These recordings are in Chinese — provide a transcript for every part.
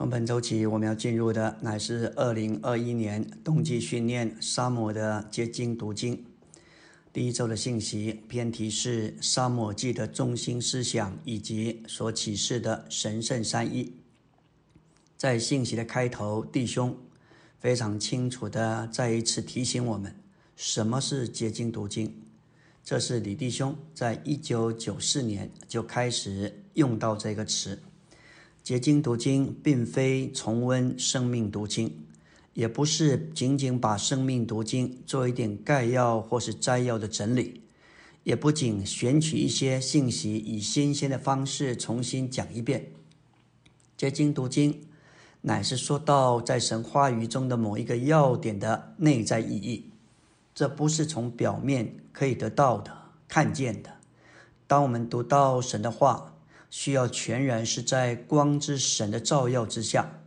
从本周起，我们要进入的乃是二零二一年冬季训练沙漠的结晶读经。第一周的信息偏题是沙漠记的中心思想以及所启示的神圣三一。在信息的开头，弟兄非常清楚的再一次提醒我们，什么是结晶读经。这是李弟兄在一九九四年就开始用到这个词。结晶读经并非重温生命读经，也不是仅仅把生命读经做一点概要或是摘要的整理，也不仅选取一些信息以新鲜的方式重新讲一遍。结晶读经乃是说到在神话语中的某一个要点的内在意义，这不是从表面可以得到的、看见的。当我们读到神的话。需要全然是在光之神的照耀之下，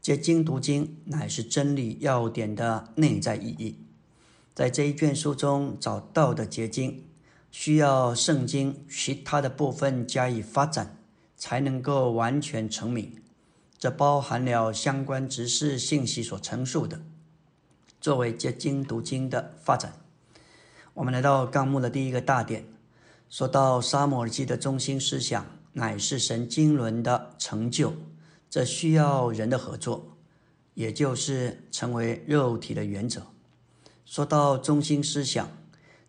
结晶读经乃是真理要点的内在意义。在这一卷书中找到的结晶，需要圣经其他的部分加以发展，才能够完全成名。这包含了相关知识信息所陈述的，作为结晶读经的发展。我们来到纲目的第一个大点，说到沙摩尔记的中心思想。乃是神经轮的成就，这需要人的合作，也就是成为肉体的原则。说到中心思想，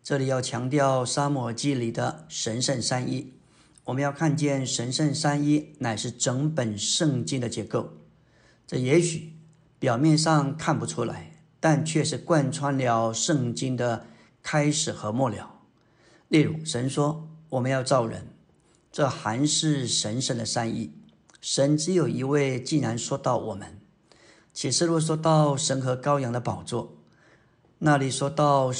这里要强调沙漠记里的神圣三一。我们要看见神圣三一乃是整本圣经的结构。这也许表面上看不出来，但却是贯穿了圣经的开始和末了。例如，神说我们要造人。这还是神圣的善意。神只有一位。既然说到我们，启示录说到神和羔羊的宝座，那里说到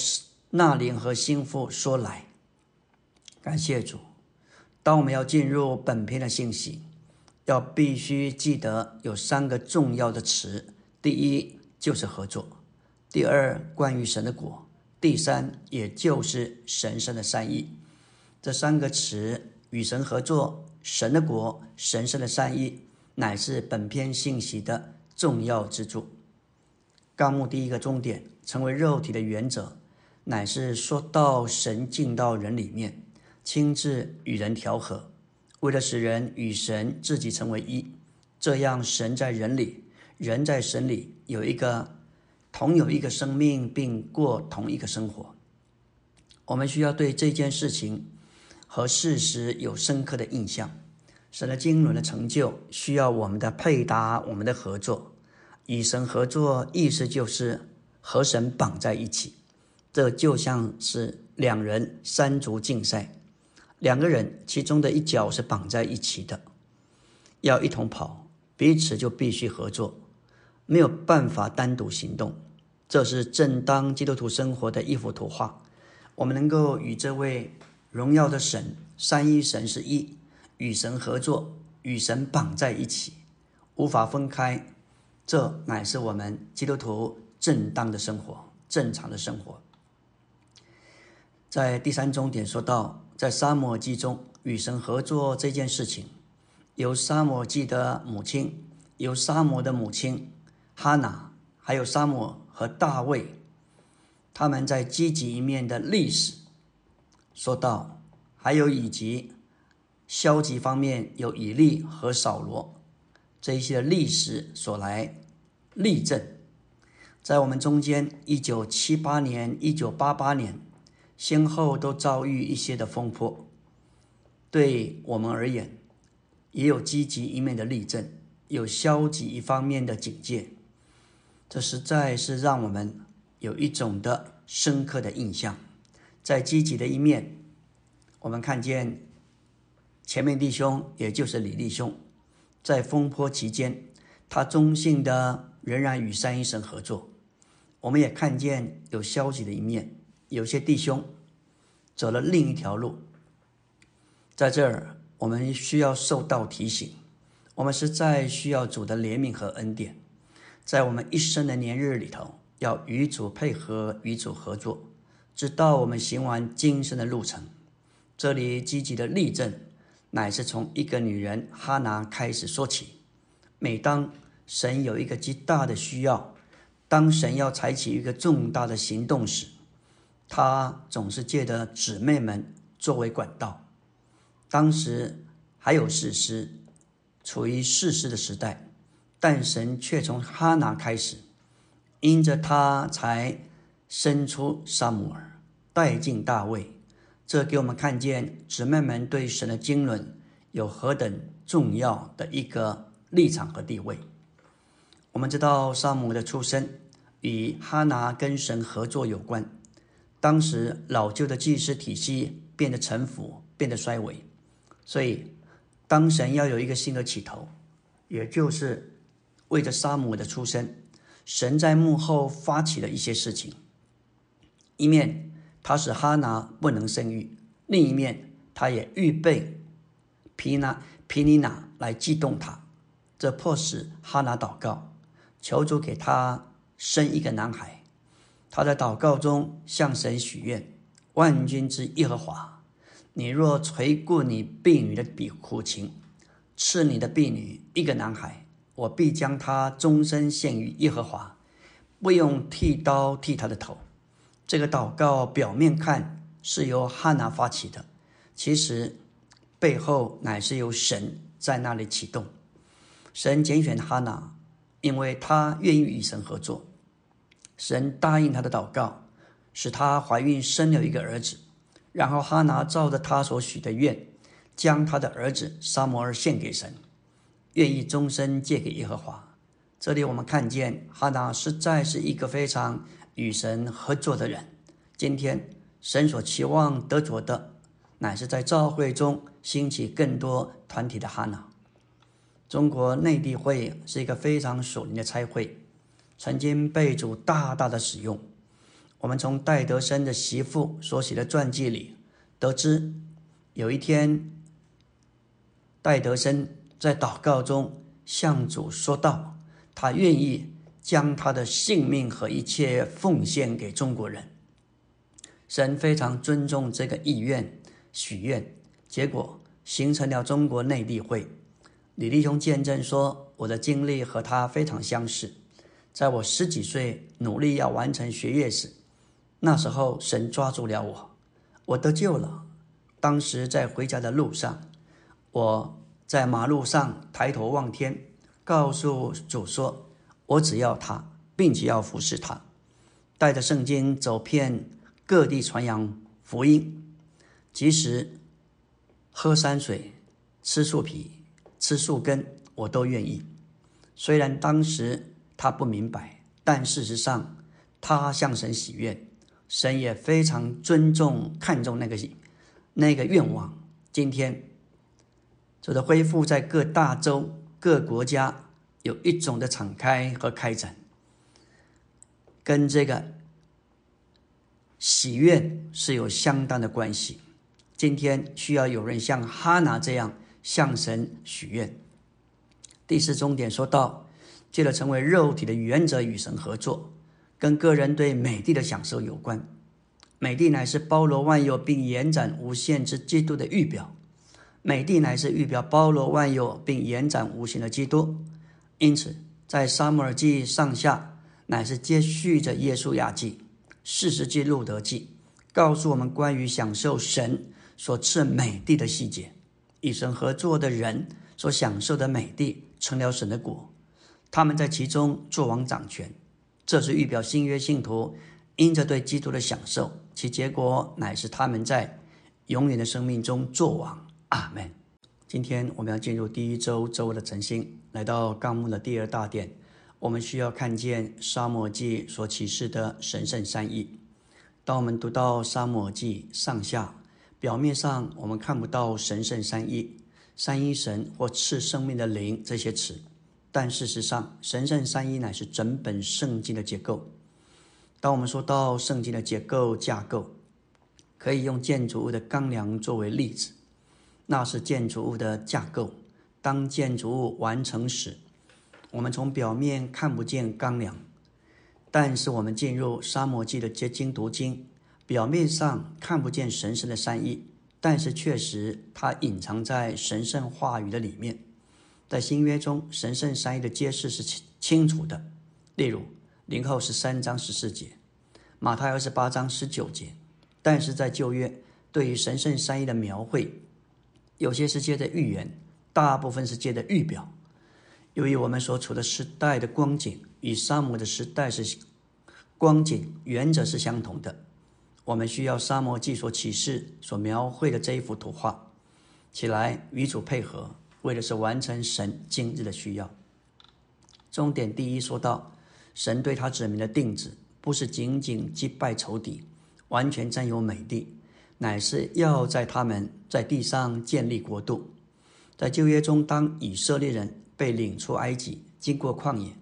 那灵和心腹说来。感谢主。当我们要进入本篇的信息，要必须记得有三个重要的词：第一就是合作；第二关于神的果；第三也就是神圣的善意。这三个词。与神合作，神的国，神圣的善意，乃是本篇信息的重要之处。纲目第一个重点，成为肉体的原则，乃是说到神进到人里面，亲自与人调和，为了使人与神自己成为一，这样神在人里，人在神里，有一个同有一个生命，并过同一个生活。我们需要对这件事情。和事实有深刻的印象，神的经纶的成就需要我们的配搭，我们的合作。与神合作，意思就是和神绑在一起。这就像是两人三足竞赛，两个人其中的一脚是绑在一起的，要一同跑，彼此就必须合作，没有办法单独行动。这是正当基督徒生活的一幅图画。我们能够与这位。荣耀的神，三一神是一，与神合作，与神绑在一起，无法分开。这乃是我们基督徒正当的生活，正常的生活。在第三重点说到，在沙漠记中与神合作这件事情，由沙漠记的母亲，由沙漠的母亲哈娜，还有沙漠和大卫，他们在积极一面的历史。说到，还有以及消极方面有以利和扫罗这一些历史所来例证，在我们中间，一九七八年、一九八八年，先后都遭遇一些的风波。对我们而言，也有积极一面的例证，有消极一方面的警戒。这实在是让我们有一种的深刻的印象。在积极的一面，我们看见前面弟兄，也就是李弟兄，在风波期间，他忠信的仍然与三一神合作。我们也看见有消极的一面，有些弟兄走了另一条路。在这儿，我们需要受到提醒，我们实在需要主的怜悯和恩典，在我们一生的年日里头，要与主配合，与主合作。直到我们行完今生的路程，这里积极的例证，乃是从一个女人哈拿开始说起。每当神有一个极大的需要，当神要采取一个重大的行动时，他总是借着姊妹们作为管道。当时还有事师，处于事师的时代，但神却从哈拿开始，因着他才生出撒母耳，带进大卫。这给我们看见姊妹们对神的经纶有何等重要的一个立场和地位。我们知道撒母的出生与哈拿跟神合作有关。当时老旧的祭司体系变得沉腐，变得衰微，所以当神要有一个新的起头，也就是为着撒母的出生，神在幕后发起了一些事情。一面他使哈拿不能生育，另一面他也预备皮拿皮尼娜来激动他，这迫使哈拿祷告，求主给他生一个男孩。他在祷告中向神许愿：“万军之耶和华，你若垂顾你婢女的比苦情，赐你的婢女一个男孩，我必将他终身献于耶和华，不用剃刀剃他的头。”这个祷告表面看是由哈拿发起的，其实背后乃是由神在那里启动。神拣选哈拿，因为他愿意与神合作。神答应他的祷告，使他怀孕生了一个儿子。然后哈拿照着他所许的愿，将他的儿子沙摩尔献给神，愿意终身借给耶和华。这里我们看见哈拿实在是一个非常与神合作的人。今天神所期望得着的，乃是在教会中兴起更多团体的哈拿。中国内地会是一个非常属灵的差会。曾经被主大大的使用。我们从戴德生的媳妇所写的传记里得知，有一天，戴德生在祷告中向主说道：“他愿意将他的性命和一切奉献给中国人。”神非常尊重这个意愿许愿，结果形成了中国内地会。李弟兄见证说：“我的经历和他非常相似。”在我十几岁努力要完成学业时，那时候神抓住了我，我得救了。当时在回家的路上，我在马路上抬头望天，告诉主说：“我只要他，并且要服侍他，带着圣经走遍各地传扬福音，即使喝山水、吃树皮、吃树根，我都愿意。”虽然当时。他不明白，但事实上，他向神许愿，神也非常尊重、看重那个那个愿望。今天，这个恢复在各大洲、各国家有一种的敞开和开展，跟这个喜愿是有相当的关系。今天需要有人像哈拿这样向神许愿。第四重点说到。借着成为肉体的原则与神合作，跟个人对美的享受有关。美地乃是包罗万有并延展无限之基督的预表，美地乃是预表包罗万有并延展无限的基督。因此，在撒母耳记上下乃是接续着耶稣雅记、四十记、路德记，告诉我们关于享受神所赐美地的细节。与神合作的人所享受的美地，成了神的果。他们在其中做王掌权，这是预表新约信徒因着对基督的享受，其结果乃是他们在永远的生命中做王。阿门。今天我们要进入第一周周的晨星，来到纲目的第二大点，我们需要看见沙漠记所启示的神圣善意。当我们读到沙漠记上下，表面上我们看不到神圣三一、三一神或赐生命的灵这些词。但事实上，神圣三一乃是整本圣经的结构。当我们说到圣经的结构架构，可以用建筑物的钢梁作为例子，那是建筑物的架构。当建筑物完成时，我们从表面看不见钢梁，但是我们进入沙漠记的结晶读经，表面上看不见神圣的善意，但是确实它隐藏在神圣话语的里面。在新约中，神圣善意的揭示是清清楚的。例如，零后十三章十四节，马太二十八章十九节。但是在旧约，对于神圣善意的描绘，有些是借着预言，大部分是借的预表。由于我们所处的时代的光景与沙漠的时代是光景原则是相同的，我们需要沙漠记所启示所描绘的这一幅图画起来与主配合。为的是完成神今日的需要。重点第一说到，神对他指明的定旨，不是仅仅击败仇敌，完全占有美地，乃是要在他们在地上建立国度。在旧约中，当以色列人被领出埃及，经过旷野，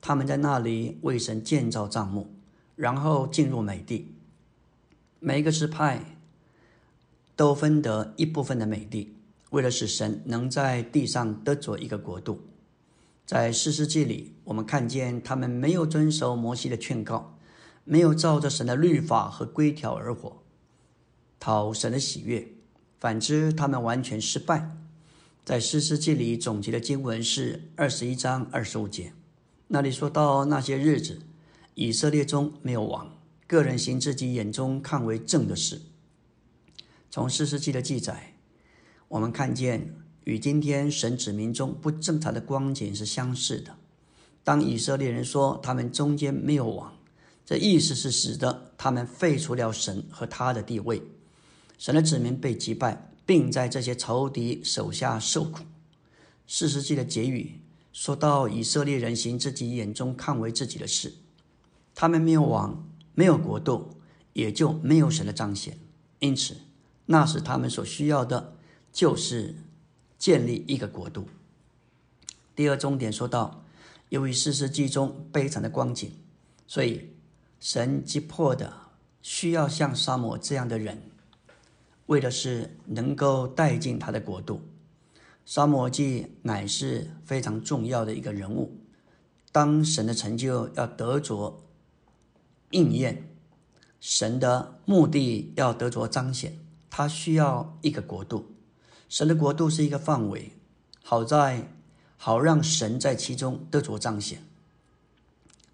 他们在那里为神建造帐幕，然后进入美地。每一个支派都分得一部分的美地。为了使神能在地上得着一个国度，在四世纪里，我们看见他们没有遵守摩西的劝告，没有照着神的律法和规条而活，讨神的喜悦。反之，他们完全失败。在四世纪里总结的经文是二十一章二十五节，那里说到那些日子，以色列中没有王，个人行自己眼中看为正的事。从四世纪的记载。我们看见与今天神子民中不正常的光景是相似的。当以色列人说他们中间没有王，这意思是使得他们废除了神和他的地位，神的子民被击败，并在这些仇敌手下受苦。四世纪的结语说到以色列人行自己眼中看为自己的事，他们没有王，没有国度，也就没有神的彰显。因此，那时他们所需要的。就是建立一个国度。第二重点说到，由于四世纪中悲惨的光景，所以神急迫的需要像沙摩这样的人，为的是能够带进他的国度。沙漠记乃是非常重要的一个人物。当神的成就要得着应验，神的目的要得着彰显，他需要一个国度。神的国度是一个范围，好在好让神在其中得着彰显。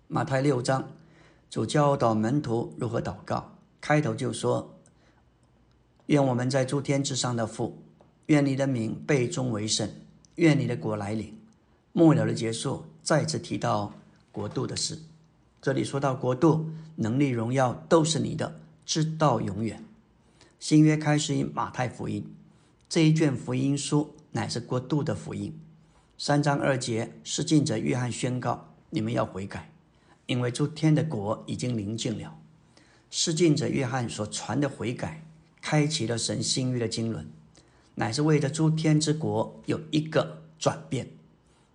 马太六章主教导门徒如何祷告，开头就说：“愿我们在诸天之上的父，愿你的名被尊为圣，愿你的国来临。”末了的结束再次提到国度的事，这里说到国度、能力、荣耀都是你的，直到永远。新约开始于马太福音。这一卷福音书乃是国度的福音。三章二节，施浸者约翰宣告：“你们要悔改，因为诸天的国已经临近了。”施浸者约翰所传的悔改，开启了神新约的经纶，乃是为了诸天之国有一个转变。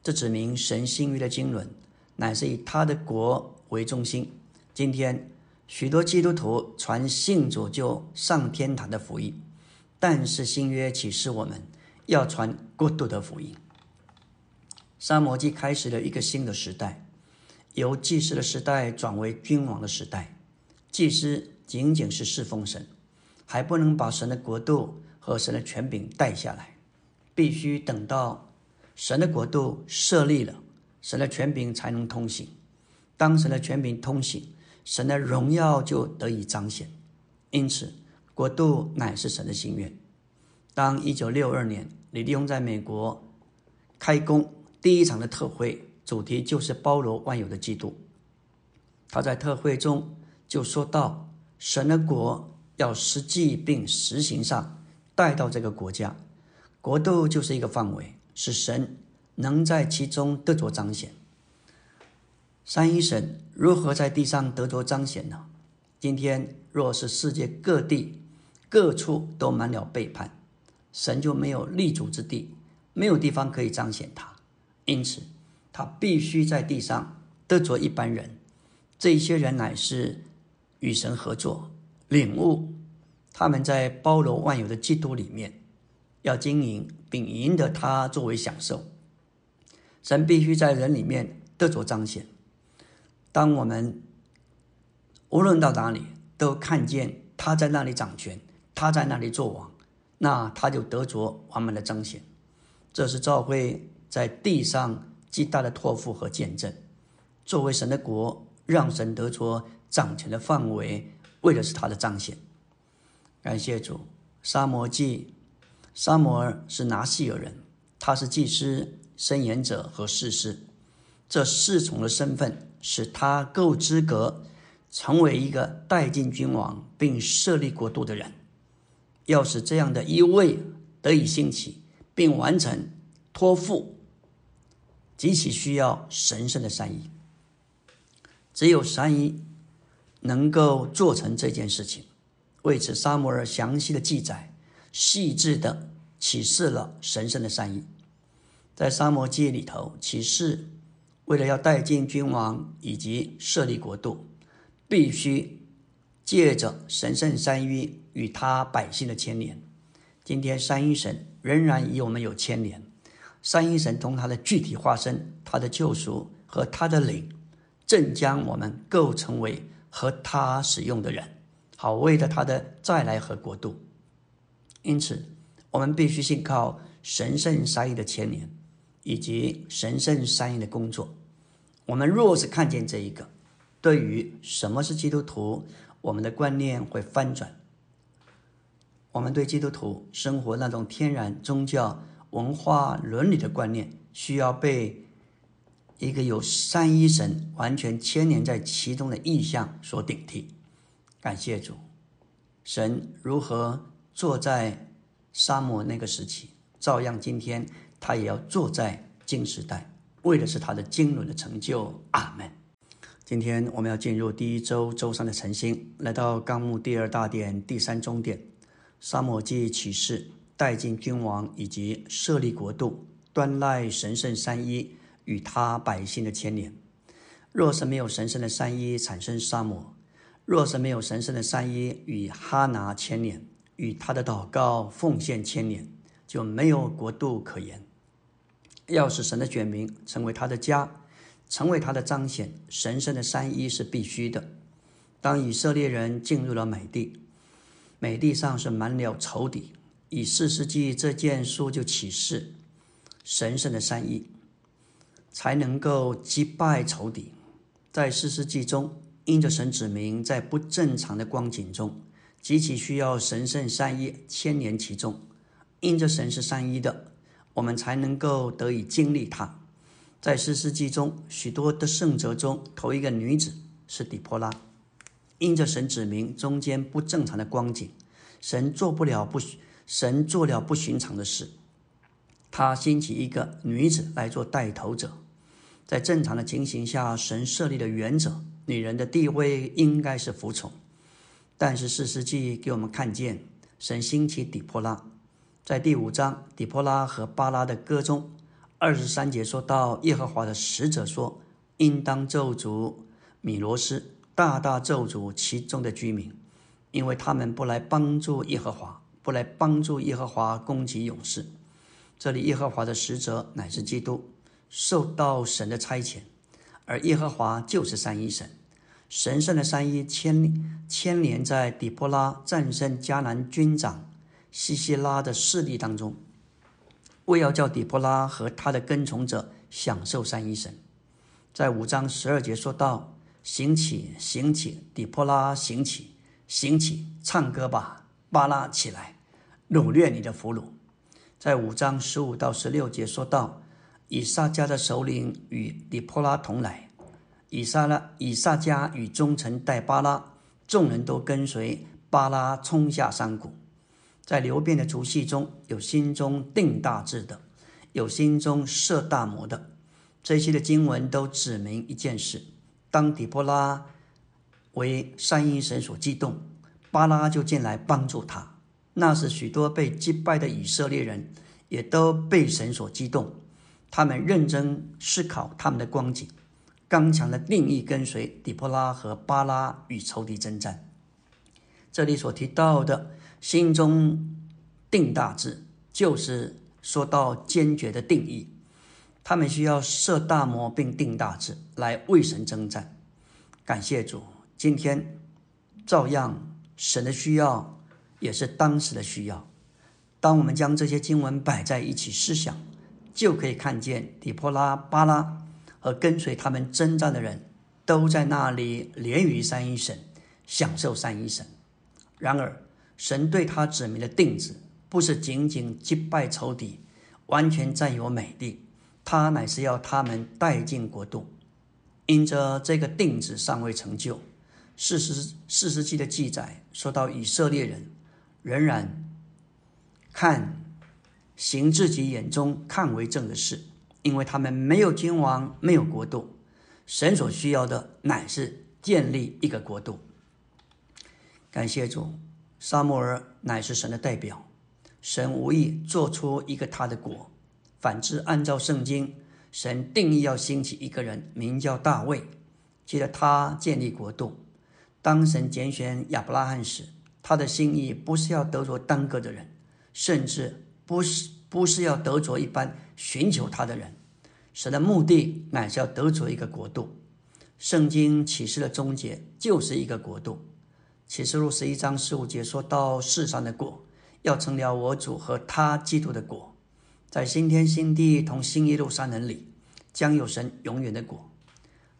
这指明神新约的经纶，乃是以他的国为中心。今天许多基督徒传信主就上天堂的福音。但是新约启示我们要传国度的福音。沙摩记开始了一个新的时代，由祭司的时代转为君王的时代。祭司仅仅是侍奉神，还不能把神的国度和神的权柄带下来，必须等到神的国度设立了，神的权柄才能通行。当神的权柄通行，神的荣耀就得以彰显。因此。国度乃是神的心愿。当一九六二年李立宏在美国开工第一场的特会，主题就是包罗万有的基督。他在特会中就说到，神的国要实际并实行上带到这个国家，国度就是一个范围，使神能在其中得着彰显。三一神如何在地上得着彰显呢？今天若是世界各地。各处都满了背叛，神就没有立足之地，没有地方可以彰显他，因此他必须在地上得着一般人。这些人乃是与神合作，领悟他们在包罗万有的基督里面要经营并赢得他作为享受。神必须在人里面得着彰显。当我们无论到哪里都看见他在那里掌权。他在那里做王，那他就得着完满的彰显。这是教会在地上极大的托付和见证。作为神的国，让神得着掌权的范围，为的是他的彰显。感谢主，沙摩记，沙摩尔是拿细尔人，他是祭司、申言者和士师，这四重的身份使他够资格成为一个带进君王并设立国度的人。要使这样的一位得以兴起并完成托付，极其需要神圣的善意。只有善意能够做成这件事情。为此，沙摩尔详细的记载，细致的启示了神圣的善意。在沙摩记里头，启示为了要带进君王以及设立国度，必须借着神圣善意与他百姓的牵连。今天，三一神仍然与我们有牵连。三一神同他的具体化身、他的救赎和他的灵。正将我们构成为和他使用的人，好为了他的再来和国度。因此，我们必须信靠神圣三一的牵连，以及神圣三一的工作。我们若是看见这一个，对于什么是基督徒，我们的观念会翻转。我们对基督徒生活那种天然宗教文化伦理的观念，需要被。一个有三一神完全牵连在其中的意象所顶替，感谢主，神如何坐在沙漠那个时期，照样今天他也要坐在金时代，为的是他的经纶的成就。阿门。今天我们要进入第一周周三的晨星，来到纲目第二大点第三终点，沙漠记启示带进君王以及设立国度，端赖神圣三一。与他百姓的牵连，若是没有神圣的三一产生沙漠，若是没有神圣的三一与哈拿牵连，与他的祷告奉献牵连，就没有国度可言。要使神的选民成为他的家，成为他的彰显，神圣的三一是必须的。当以色列人进入了美地，美地上是满了仇敌，以四世纪这件书就启示神圣的三一。才能够击败仇敌。在四世纪中，因着神指明，在不正常的光景中，极其需要神圣三一牵连其中。因着神是三一的，我们才能够得以经历它。在四世纪中，许多的圣者中，头一个女子是底波拉。因着神指明中间不正常的光景，神做不了不神做了不寻常的事。他兴起一个女子来做带头者。在正常的情形下，神设立的原则，女人的地位应该是服从。但是四世纪给我们看见，神兴起底波拉。在第五章，底波拉和巴拉的歌中，二十三节说到耶和华的使者说：“应当咒诅米罗斯，大大咒诅其中的居民，因为他们不来帮助耶和华，不来帮助耶和华攻击勇士。”这里耶和华的使者乃是基督。受到神的差遣，而耶和华就是三一神，神圣的三一牵牵连在底波拉战胜迦南军长西西拉的势力当中，为要叫底波拉和他的跟从者享受三一神。在五章十二节说到：“行起，行起，底波拉行起，行起，唱歌吧，巴拉起来，掳掠你的俘虏。”在五章十五到十六节说到。以撒家的首领与底波拉同来，以撒拉以撒家与忠臣带巴拉，众人都跟随巴拉冲下山谷。在流变的族系中有心中定大志的，有心中设大魔的。这些的经文都指明一件事：当底波拉为三一神所激动，巴拉就进来帮助他。那时许多被击败的以色列人也都被神所激动。他们认真思考他们的光景，刚强的定义跟随底波拉和巴拉与仇敌征战。这里所提到的心中定大志，就是说到坚决的定义。他们需要设大魔并定大志来为神征战。感谢主，今天照样神的需要也是当时的需要。当我们将这些经文摆在一起思想。就可以看见底波拉、巴拉和跟随他们征战的人都在那里连于三一神，享受三一神。然而，神对他指明的定旨，不是仅仅击败仇敌，完全占有美地，他乃是要他们带进国度。因着这个定旨尚未成就，四十四世纪的记载说到以色列人仍然看行自己眼中看为正的事，因为他们没有君王，没有国度。神所需要的乃是建立一个国度。感谢主，沙摩尔乃是神的代表，神无意做出一个他的国，反之，按照圣经。神定义要兴起一个人，名叫大卫，接着他建立国度。当神拣选亚伯拉罕时，他的心意不是要得着单个的人，甚至不是不是要得着一般寻求他的人。神的目的乃是要得着一个国度。圣经启示的终结就是一个国度。启示录十一章十五节说到世上的国要成了我主和他基督的国。在新天新地同新耶路撒冷里，将有神永远的果。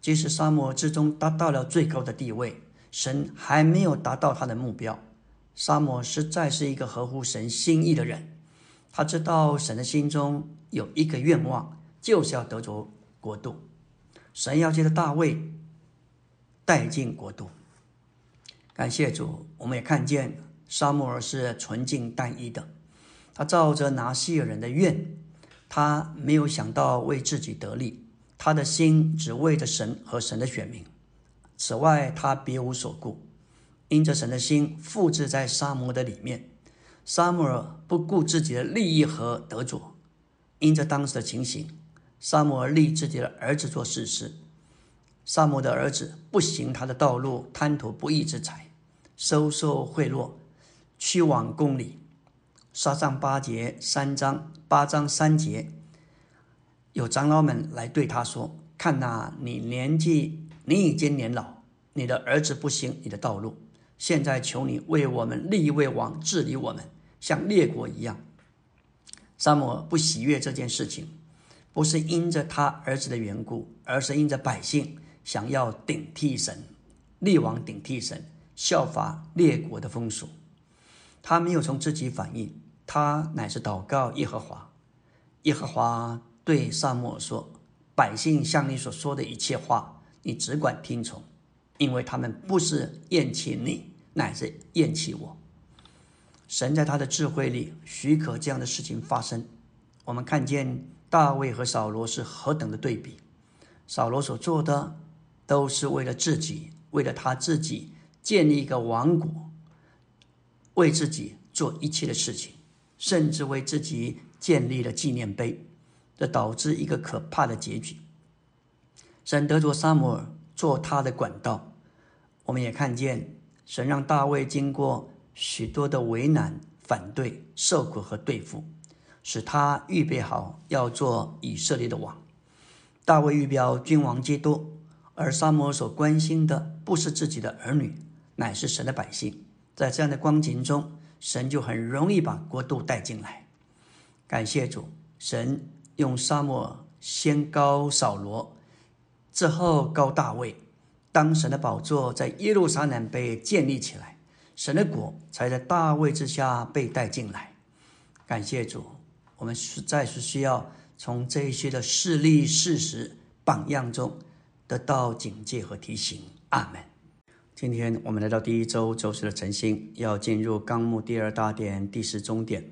即使沙漠之中达到了最高的地位，神还没有达到他的目标。沙漠实在是一个合乎神心意的人，他知道神的心中有一个愿望，就是要得着国度。神要借着大卫带进国度。感谢主，我们也看见沙漠是纯净单一的。他照着拿西尔人的愿，他没有想到为自己得利，他的心只为着神和神的选民。此外，他别无所顾，因着神的心复制在沙摩的里面。沙摩尔不顾自己的利益和得着，因着当时的情形，沙摩尔立自己的儿子做事师。沙摩的儿子不行他的道路，贪图不义之财，收受贿赂，屈枉公理。杀上八节三章八章三节，有长老们来对他说：“看呐，你年纪你已经年老，你的儿子不行你的道路。现在求你为我们立一位王治理我们，像列国一样。”沙摩不喜悦这件事情，不是因着他儿子的缘故，而是因着百姓想要顶替神，立王顶替神，效法列国的风俗。他没有从自己反应。他乃是祷告耶和华，耶和华对萨母说：“百姓向你所说的一切话，你只管听从，因为他们不是厌弃你，乃是厌弃我。”神在他的智慧里许可这样的事情发生。我们看见大卫和扫罗是何等的对比。扫罗所做的都是为了自己，为了他自己建立一个王国，为自己做一切的事情。甚至为自己建立了纪念碑，这导致一个可怕的结局。神得着沙摩尔做他的管道，我们也看见神让大卫经过许多的为难、反对、受苦和对付，使他预备好要做以色列的王。大卫预表君王基督，而沙摩所关心的不是自己的儿女，乃是神的百姓。在这样的光景中。神就很容易把国度带进来。感谢主，神用沙漠先高扫罗，之后高大卫。当神的宝座在耶路撒冷被建立起来，神的国才在大卫之下被带进来。感谢主，我们实在是需要从这些的事例、事实、榜样中得到警戒和提醒。阿门。今天我们来到第一周周四的晨星，要进入纲目第二大点第四终点，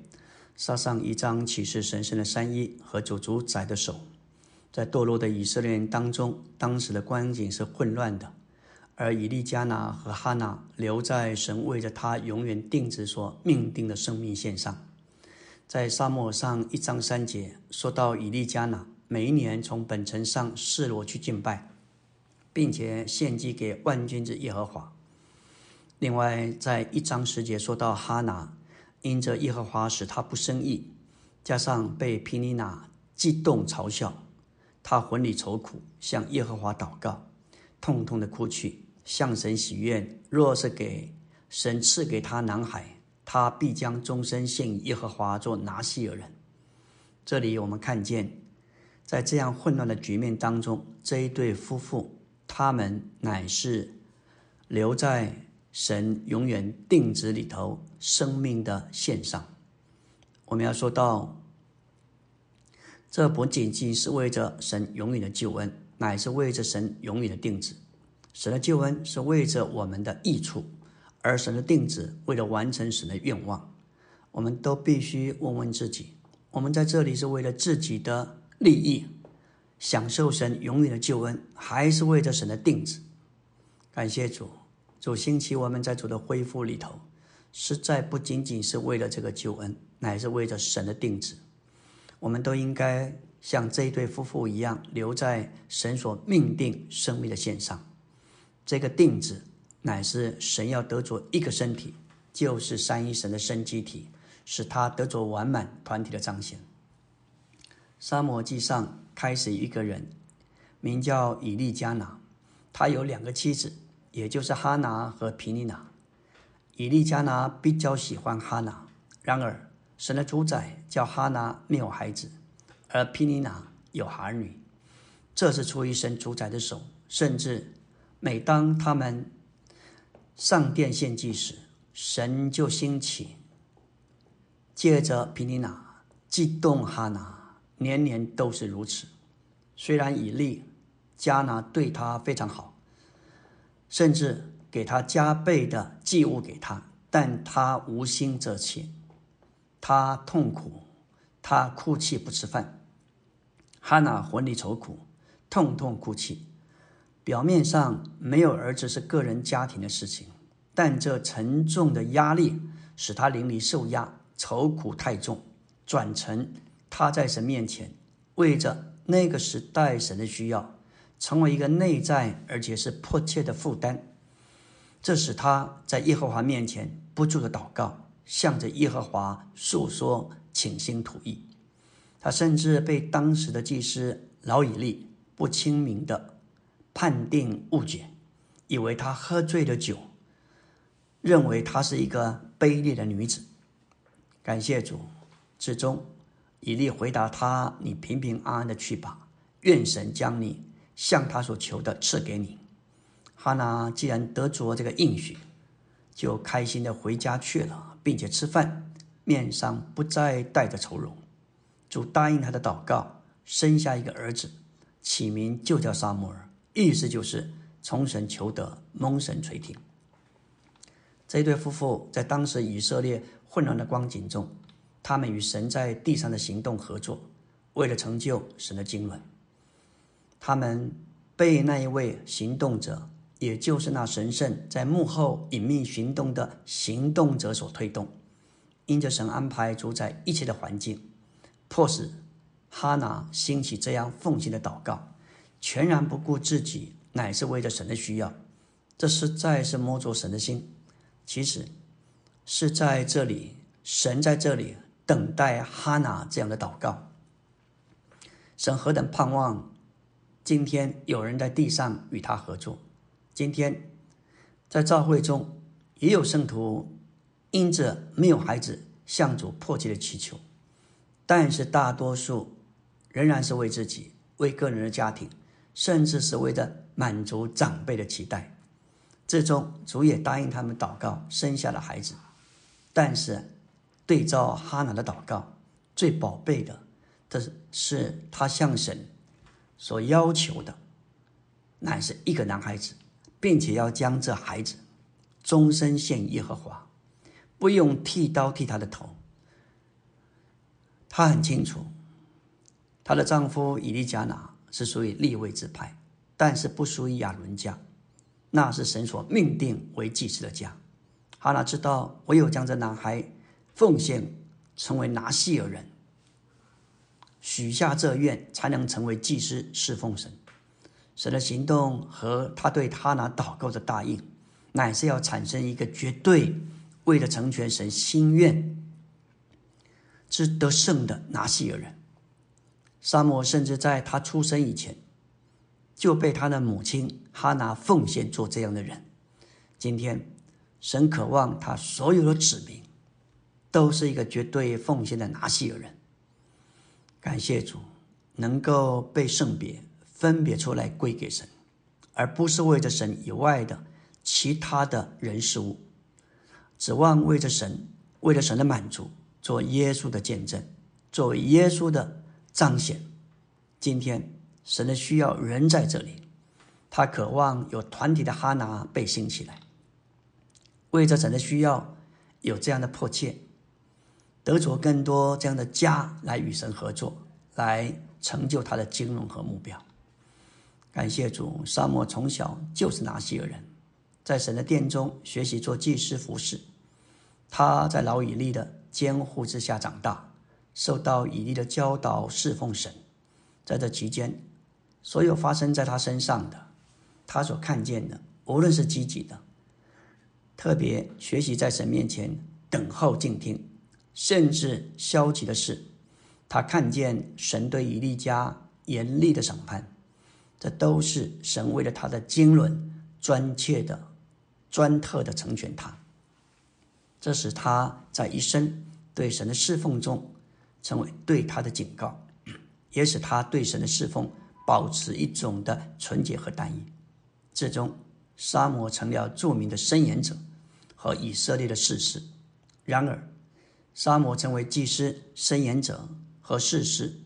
撒上一章启示神圣的三一和主主宰的手。在堕落的以色列人当中，当时的光景是混乱的，而以利加拿和哈娜留在神为着他永远定制所命定的生命线上。在沙漠上一章三节说到以利加拿每一年从本城上示罗去敬拜。并且献祭给万军之耶和华。另外，在一章十节说到哈拿，因着耶和华使他不生意，加上被皮尼娜激动嘲笑，他魂里愁苦，向耶和华祷告，痛痛的哭泣，向神许愿：若是给神赐给他男孩，他必将终身献与耶和华做拿西尔人。这里我们看见，在这样混乱的局面当中，这一对夫妇，他们乃是留在神永远定旨里头生命的线上。我们要说到，这不仅仅是为着神永远的救恩，乃是为着神永远的定旨。神的救恩是为着我们的益处，而神的定旨为了完成神的愿望。我们都必须问问自己：我们在这里是为了自己的利益，享受神永远的救恩，还是为着神的定旨？感谢主，主兴起我们在主的恢复里头，实在不仅仅是为了这个救恩，乃是为着神的定旨。我们都应该像这一对夫妇一样，留在神所命定生命的线上。这个定字乃是神要得着一个身体，就是三一神的生机体。使他得着完满团体的彰显。沙摩记上开始一个人，名叫以利加拿，他有两个妻子，也就是哈拿和皮尼娜。以利加拿比较喜欢哈拿，然而神的主宰叫哈拿没有孩子，而皮尼娜有儿女。这是出于神主宰的手，甚至每当他们上殿献祭时，神就兴起。接着，皮尼娜激动哈拿，年年都是如此。虽然以利加拿对他非常好，甚至给他加倍的祭物给他，但他无心这切。他痛苦，他哭泣不吃饭。哈娜魂里愁苦，痛痛哭泣。表面上没有儿子是个人家庭的事情，但这沉重的压力使他灵里受压。愁苦太重，转成他在神面前为着那个时代神的需要，成为一个内在而且是迫切的负担。这使他在耶和华面前不住的祷告，向着耶和华诉说倾心吐意。他甚至被当时的祭司老以利不清明的判定误解，以为他喝醉了酒，认为她是一个卑劣的女子。感谢主，至终以利回答他：“你平平安安的去吧，愿神将你向他所求的赐给你。”哈娜既然得着这个应许，就开心的回家去了，并且吃饭，面上不再带着愁容。主答应他的祷告，生下一个儿子，起名就叫撒母耳，意思就是从神求得，蒙神垂听。这对夫妇在当时以色列。混乱的光景中，他们与神在地上的行动合作，为了成就神的经纶。他们被那一位行动者，也就是那神圣在幕后隐秘行动的行动者所推动。因着神安排主宰一切的环境，迫使哈拿兴起这样奉献的祷告，全然不顾自己，乃是为着神的需要。这实在是摸着神的心。其实。是在这里，神在这里等待哈娜这样的祷告。神何等盼望今天有人在地上与他合作。今天在教会中也有圣徒因着没有孩子向主迫切的祈求，但是大多数仍然是为自己、为个人的家庭，甚至是为了满足长辈的期待。最终主也答应他们祷告，生下了孩子。但是，对照哈拿的祷告，最宝贝的，这是是他向神所要求的，乃是一个男孩子，并且要将这孩子终身献耶和华，不用剃刀剃他的头。他很清楚，她的丈夫以利加拿是属于立位之派，但是不属于亚伦家，那是神所命定为祭司的家。哈娜知道，唯有将这男孩奉献成为拿西尔人，许下这愿，才能成为祭司侍奉神。神的行动和他对他拿祷告的答应，乃是要产生一个绝对为了成全神心愿之得胜的拿西尔人。沙摩甚至在他出生以前，就被他的母亲哈拿奉献做这样的人。今天。神渴望他所有的子民都是一个绝对奉献的拿西尔人。感谢主，能够被圣别分别出来归给神，而不是为着神以外的其他的人事物，指望为着神，为了神的满足，做耶稣的见证，作为耶稣的彰显。今天神的需要仍在这里，他渴望有团体的哈拿被兴起来，为着神的需要有这样的迫切。得着更多这样的家来与神合作，来成就他的金融和目标。感谢主，沙漠从小就是拿西尔人，在神的殿中学习做祭司服侍。他在老以利的监护之下长大，受到以利的教导侍奉神。在这期间，所有发生在他身上的，他所看见的，无论是积极的，特别学习在神面前等候静听。甚至消极的是，他看见神对以利家严厉的审判，这都是神为了他的经纶专切的、专特的成全他。这使他在一生对神的侍奉中成为对他的警告，也使他对神的侍奉保持一种的纯洁和单一。最终，沙摩成了著名的申言者和以色列的士师。然而，沙摩成为祭司、申言者和士师，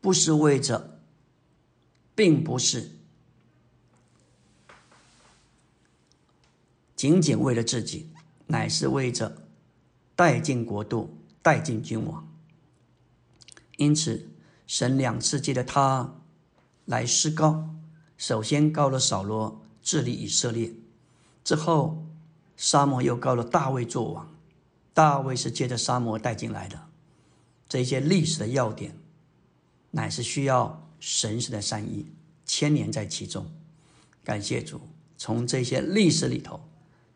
不是为着，并不是仅仅为了自己，乃是为着带进国度、带进君王。因此，神两次借着他来施高，首先告了扫罗治理以色列，之后沙摩又告了大卫做王。大卫是借着沙漠带进来的，这些历史的要点，乃是需要神圣的善意牵连在其中。感谢主，从这些历史里头，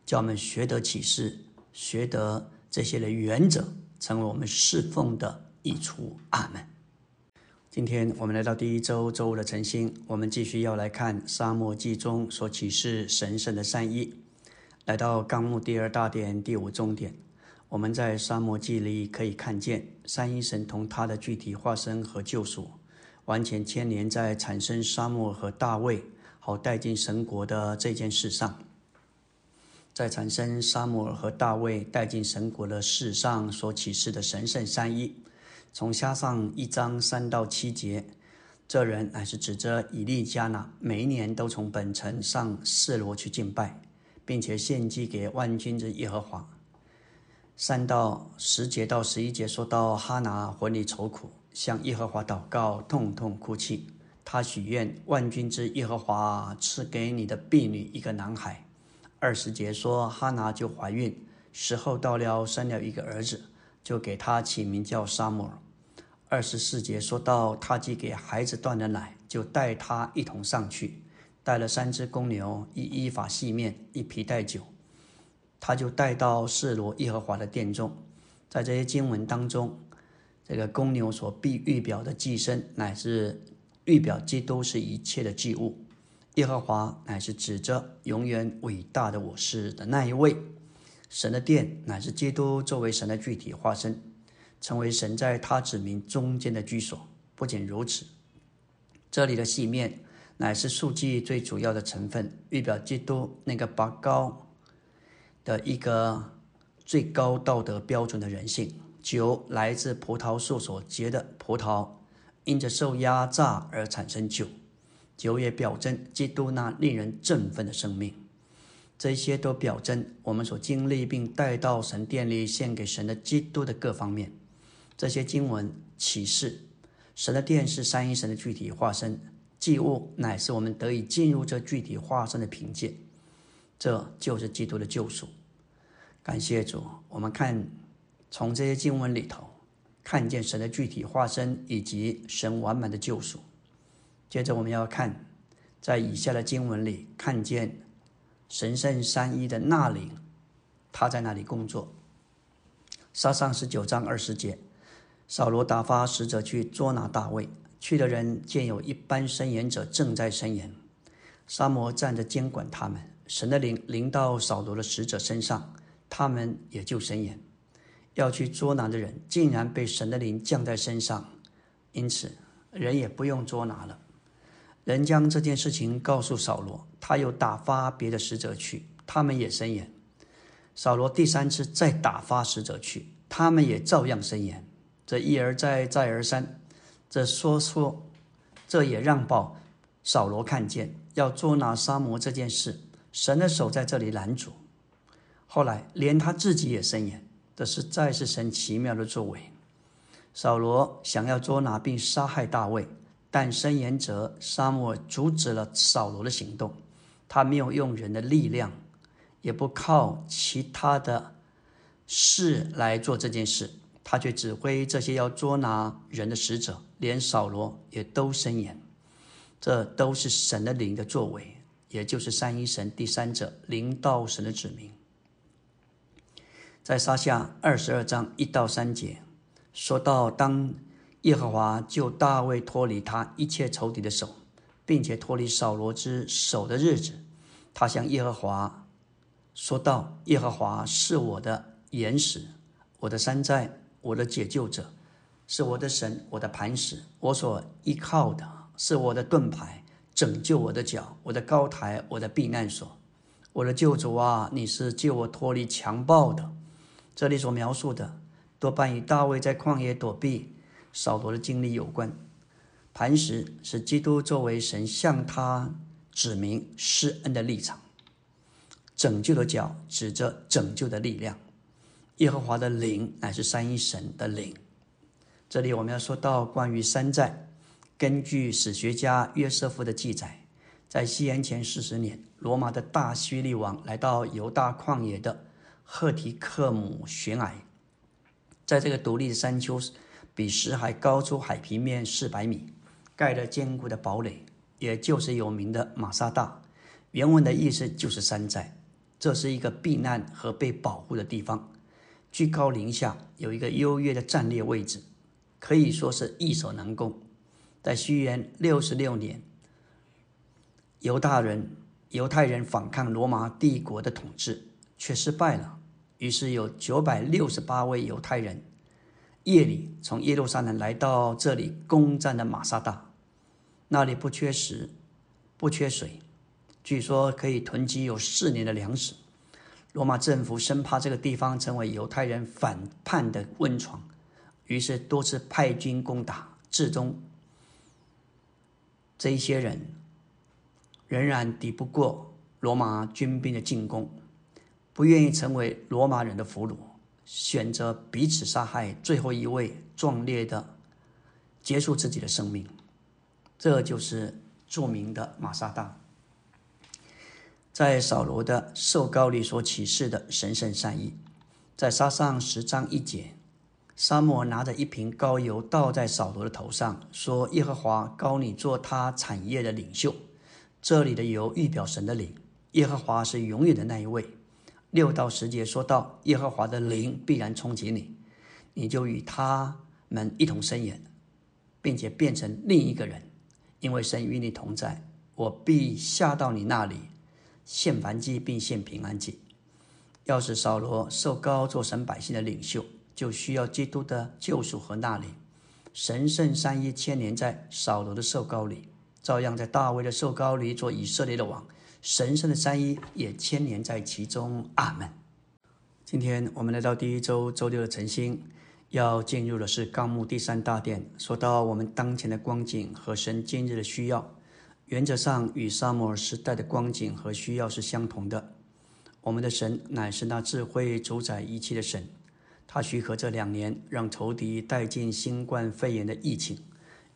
叫我们学得启示，学得这些的原则，成为我们侍奉的益处。阿门。今天我们来到第一周周五的晨星，我们继续要来看沙漠记中所启示神圣的善意，来到纲目第二大点第五重点。我们在沙漠记里可以看见三一神同他的具体化身和救赎，完全牵连在产生沙漠和大卫好带进神国的这件事上。在产生沙漠和大卫带进神国的事上所启示的神圣三一，从下上一章三到七节，这人乃是指着以利加那，每一年都从本城上示罗去敬拜，并且献祭给万军之耶和华。三到十节到十一节说到哈拿魂里愁苦，向耶和华祷告，痛痛哭泣。他许愿万军之耶和华赐给你的婢女一个男孩。二十节说哈拿就怀孕，时候到了，生了一个儿子，就给他起名叫沙摩尔。二十四节说到他既给孩子断了奶，就带他一同上去，带了三只公牛，一依法细面，一皮带酒。他就带到示罗耶和华的殿中，在这些经文当中，这个公牛所必预表的祭牲，乃是预表基督是一切的祭物。耶和华乃是指着永远伟大的我是的那一位。神的殿乃是基督作为神的具体化身，成为神在他子民中间的居所。不仅如此，这里的细面乃是素祭最主要的成分，预表基督那个拔高。的一个最高道德标准的人性，酒来自葡萄树所结的葡萄，因着受压榨而产生酒，酒也表征基督那令人振奋的生命。这些都表征我们所经历并带到神殿里献给神的基督的各方面。这些经文启示，神的殿是三一神的具体化身，祭物乃是我们得以进入这具体化身的凭借。这就是基督的救赎。感谢主，我们看从这些经文里头，看见神的具体化身以及神完满的救赎。接着我们要看，在以下的经文里看见神圣三一的纳灵，他在那里工作。撒上十九章二十节，扫罗打发使者去捉拿大卫，去的人见有一班申言者正在申言，沙摩站着监管他们。神的灵临到扫罗的使者身上，他们也就神言，要去捉拿的人，竟然被神的灵降在身上，因此人也不用捉拿了。人将这件事情告诉扫罗，他又打发别的使者去，他们也伸言。扫罗第三次再打发使者去，他们也照样伸言。这一而再，再而三，这说说，这也让报扫罗看见要捉拿沙摩这件事，神的手在这里拦阻。后来连他自己也伸言，这实在是神奇妙的作为。扫罗想要捉拿并杀害大卫。但申言者沙漠阻止了扫罗的行动，他没有用人的力量，也不靠其他的事来做这件事，他却指挥这些要捉拿人的使者，连扫罗也都申言，这都是神的灵的作为，也就是三一神第三者灵道神的指明。在撒下二十二章一到三节说到当。耶和华救大卫脱离他一切仇敌的手，并且脱离扫罗之手的日子，他向耶和华说道：“耶和华是我的岩石，我的山寨，我的解救者，是我的神，我的磐石，我所依靠的，是我的盾牌，拯救我的脚，我的高台，我的避难所，我的救主啊！你是救我脱离强暴的。”这里所描述的，多半与大卫在旷野躲避。扫罗的经历有关，磐石是基督作为神向他指明施恩的立场，拯救的脚指着拯救的力量，耶和华的灵乃是三一神的灵。这里我们要说到关于山寨，根据史学家约瑟夫的记载，在西元前四十年，罗马的大希律王来到犹大旷野的赫提克姆悬崖，在这个独立的山丘。比石海高出海平面四百米，盖了坚固的堡垒，也就是有名的马萨大。原文的意思就是山寨，这是一个避难和被保护的地方。居高临下，有一个优越的战略位置，可以说是易守难攻。在西元六十六年，犹大人、犹太人反抗罗马帝国的统治，却失败了。于是有九百六十八位犹太人。夜里从耶路撒冷来到这里攻占的马萨大，那里不缺食，不缺水，据说可以囤积有四年的粮食。罗马政府生怕这个地方成为犹太人反叛的温床，于是多次派军攻打，至终这一些人仍然抵不过罗马军兵的进攻，不愿意成为罗马人的俘虏。选择彼此杀害，最后一位壮烈的结束自己的生命，这就是著名的马萨大。在扫罗的受膏里所启示的神圣善意，在沙上十章一节，沙漠拿着一瓶膏油倒在扫罗的头上，说：“耶和华膏你做他产业的领袖。”这里的油预表神的灵，耶和华是永远的那一位。六到十节说到耶和华的灵必然冲击你，你就与他们一同伸言，并且变成另一个人，因为神与你同在，我必下到你那里，献燔祭并献平安祭。要是扫罗受高做神百姓的领袖，就需要基督的救赎和纳灵。神圣三一千年在扫罗的受高里，照样在大卫的受高里做以色列的王。神圣的三一也牵连在其中。阿门。今天我们来到第一周周六的晨星，要进入的是纲目第三大殿。说到我们当前的光景和神今日的需要，原则上与萨摩尔时代的光景和需要是相同的。我们的神乃是那智慧主宰一切的神，他许可这两年让仇敌带进新冠肺炎的疫情。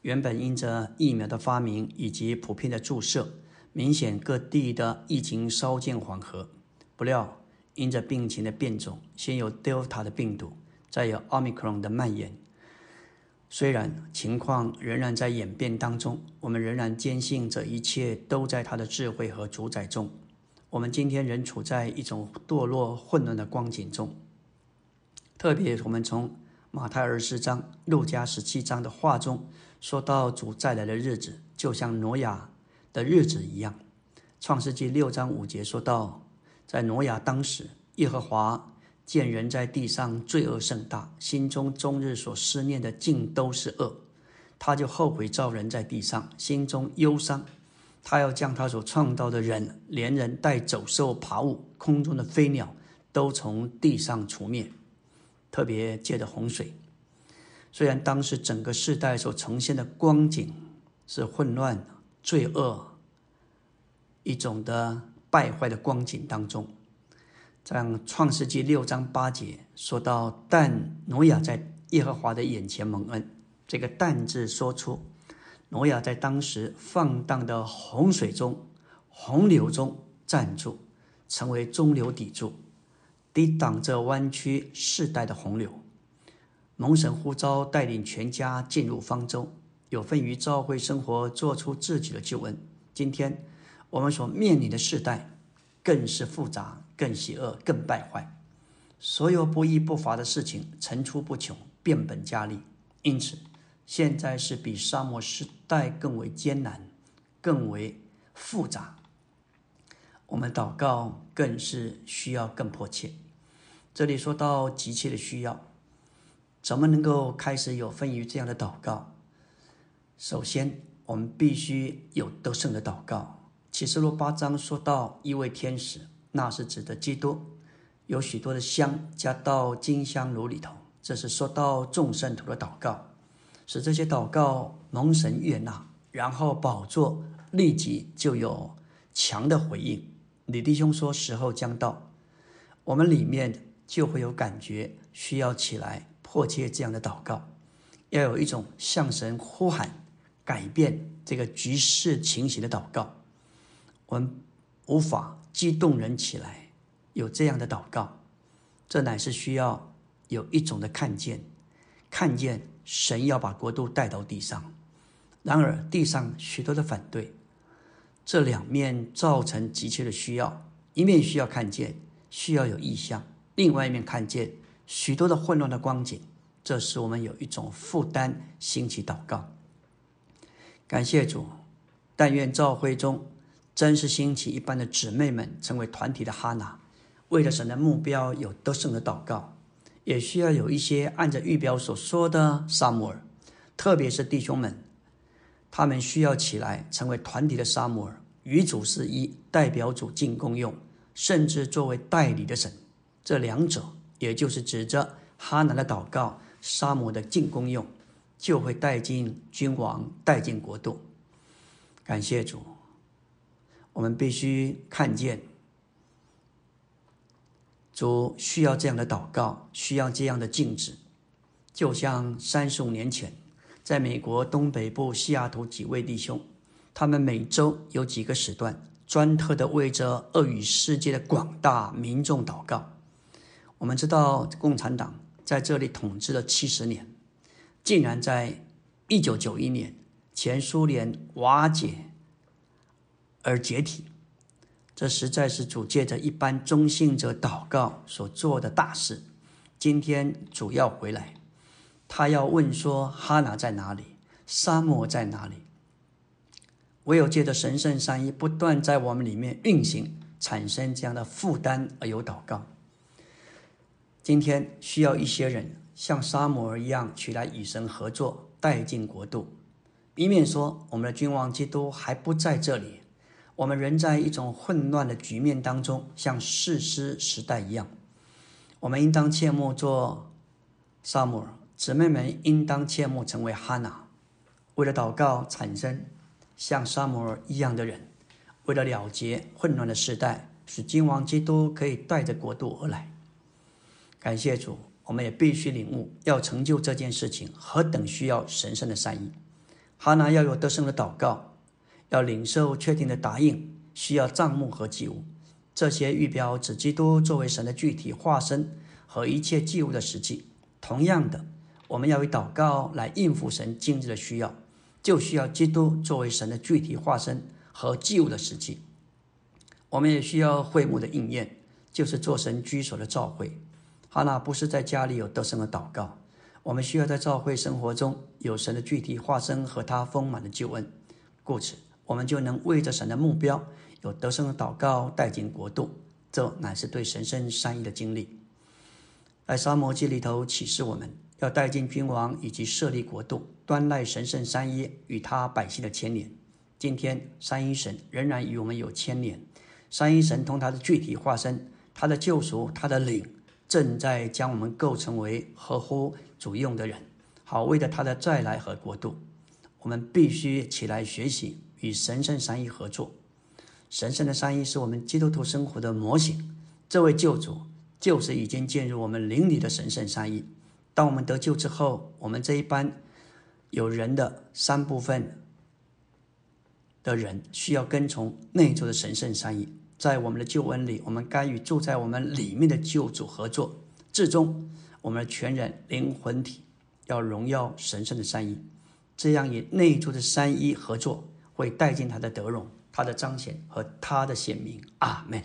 原本因着疫苗的发明以及普遍的注射。明显各地的疫情稍见缓和，不料因着病情的变种，先有 Delta 的病毒，再有 Omicron 的蔓延。虽然情况仍然在演变当中，我们仍然坚信这一切都在他的智慧和主宰中。我们今天仍处在一种堕落混乱的光景中。特别我们从马太二十章、路加十七章的话中说到主再来的日子，就像挪亚。的日子一样，《创世纪》六章五节说到，在挪亚当时，耶和华见人在地上罪恶甚大，心中终日所思念的尽都是恶，他就后悔造人在地上，心中忧伤。他要将他所创造的人，连人带走兽、爬物、空中的飞鸟，都从地上除灭。特别借着洪水，虽然当时整个世代所呈现的光景是混乱、罪恶、一种的败坏的光景当中，在创世纪六章八节说到，但挪亚在耶和华的眼前蒙恩，这个“但”字说出。挪亚在当时放荡的洪水中、洪流中站住，成为中流砥柱，抵挡着弯曲世代的洪流。蒙神呼召，带领全家进入方舟，有份于教会生活，做出自己的救恩。今天我们所面临的世代，更是复杂、更邪恶、更败坏，所有不义不法的事情层出不穷，变本加厉。因此。现在是比沙漠时代更为艰难、更为复杂。我们祷告更是需要更迫切。这里说到急切的需要，怎么能够开始有分于这样的祷告？首先，我们必须有得胜的祷告。启示录八章说到一位天使，那是指的基督，有许多的香加到金香炉里头，这是说到众圣徒的祷告。使这些祷告蒙神悦纳，然后宝座立即就有强的回应。李弟兄说：“时候将到，我们里面就会有感觉，需要起来迫切这样的祷告，要有一种向神呼喊、改变这个局势情形的祷告。我们无法激动人起来，有这样的祷告，这乃是需要有一种的看见，看见。”神要把国度带到地上，然而地上许多的反对，这两面造成急切的需要：一面需要看见，需要有意向；另外一面看见许多的混乱的光景，这使我们有一种负担，兴起祷告。感谢主，但愿教会中真是兴起一般的姊妹们，成为团体的哈拿，为了神的目标有得胜的祷告。也需要有一些按着预表所说的萨摩尔，特别是弟兄们，他们需要起来成为团体的萨摩尔，与主是一，代表主进攻用，甚至作为代理的神。这两者，也就是指着哈娜的祷告，萨摩的进攻用，就会带进君王，带进国度。感谢主，我们必须看见。主需要这样的祷告，需要这样的静止，就像三十五年前，在美国东北部西雅图几位弟兄，他们每周有几个时段，专特的为着恶语世界的广大民众祷告。我们知道，共产党在这里统治了七十年，竟然在一九九一年前苏联瓦解而解体。这实在是主借着一般中信者祷告所做的大事。今天主要回来，他要问说：哈拿在哪里？沙漠在哪里？唯有借着神圣善意不断在我们里面运行，产生这样的负担而有祷告。今天需要一些人像沙摩尔一样，取来与神合作，带进国度。一面说我们的君王基督还不在这里。我们仍在一种混乱的局面当中，像士师时代一样。我们应当切莫做萨姆尔，姊妹们应当切莫成为哈娜。为了祷告产生像萨姆尔一样的人，为了了结混乱的时代，使君王基督可以带着国度而来。感谢主，我们也必须领悟，要成就这件事情，何等需要神圣的善意。哈娜要有得胜的祷告。要领受确定的答应，需要账目和祭物。这些预表指基督作为神的具体化身和一切祭物的实际。同样的，我们要以祷告来应付神今日的需要，就需要基督作为神的具体化身和祭物的实际。我们也需要会幕的应验，就是做神居所的召会。哈娜不是在家里有得胜的祷告，我们需要在召会生活中有神的具体化身和他丰满的救恩。故此。我们就能为着神的目标，有得胜的祷告带进国度，这乃是对神圣善意的经历。在沙漠记里头启示我们，要带进君王以及设立国度，端赖神圣三一与他百姓的牵连。今天三一神仍然与我们有牵连。三一神同他的具体化身，他的救赎，他的领，正在将我们构成为合乎主用的人，好为了他的再来和国度。我们必须起来学习与神圣三一合作。神圣的三一是我们基督徒生活的模型。这位救主就是已经进入我们灵里的神圣三一。当我们得救之后，我们这一班有人的三部分的人需要跟从内住的神圣三一，在我们的旧恩里，我们该与住在我们里面的救主合作。至终，我们的全人灵魂体要荣耀神圣的三一，这样与内住的三一合作，会带进他的德容、他的彰显和他的显明。阿门。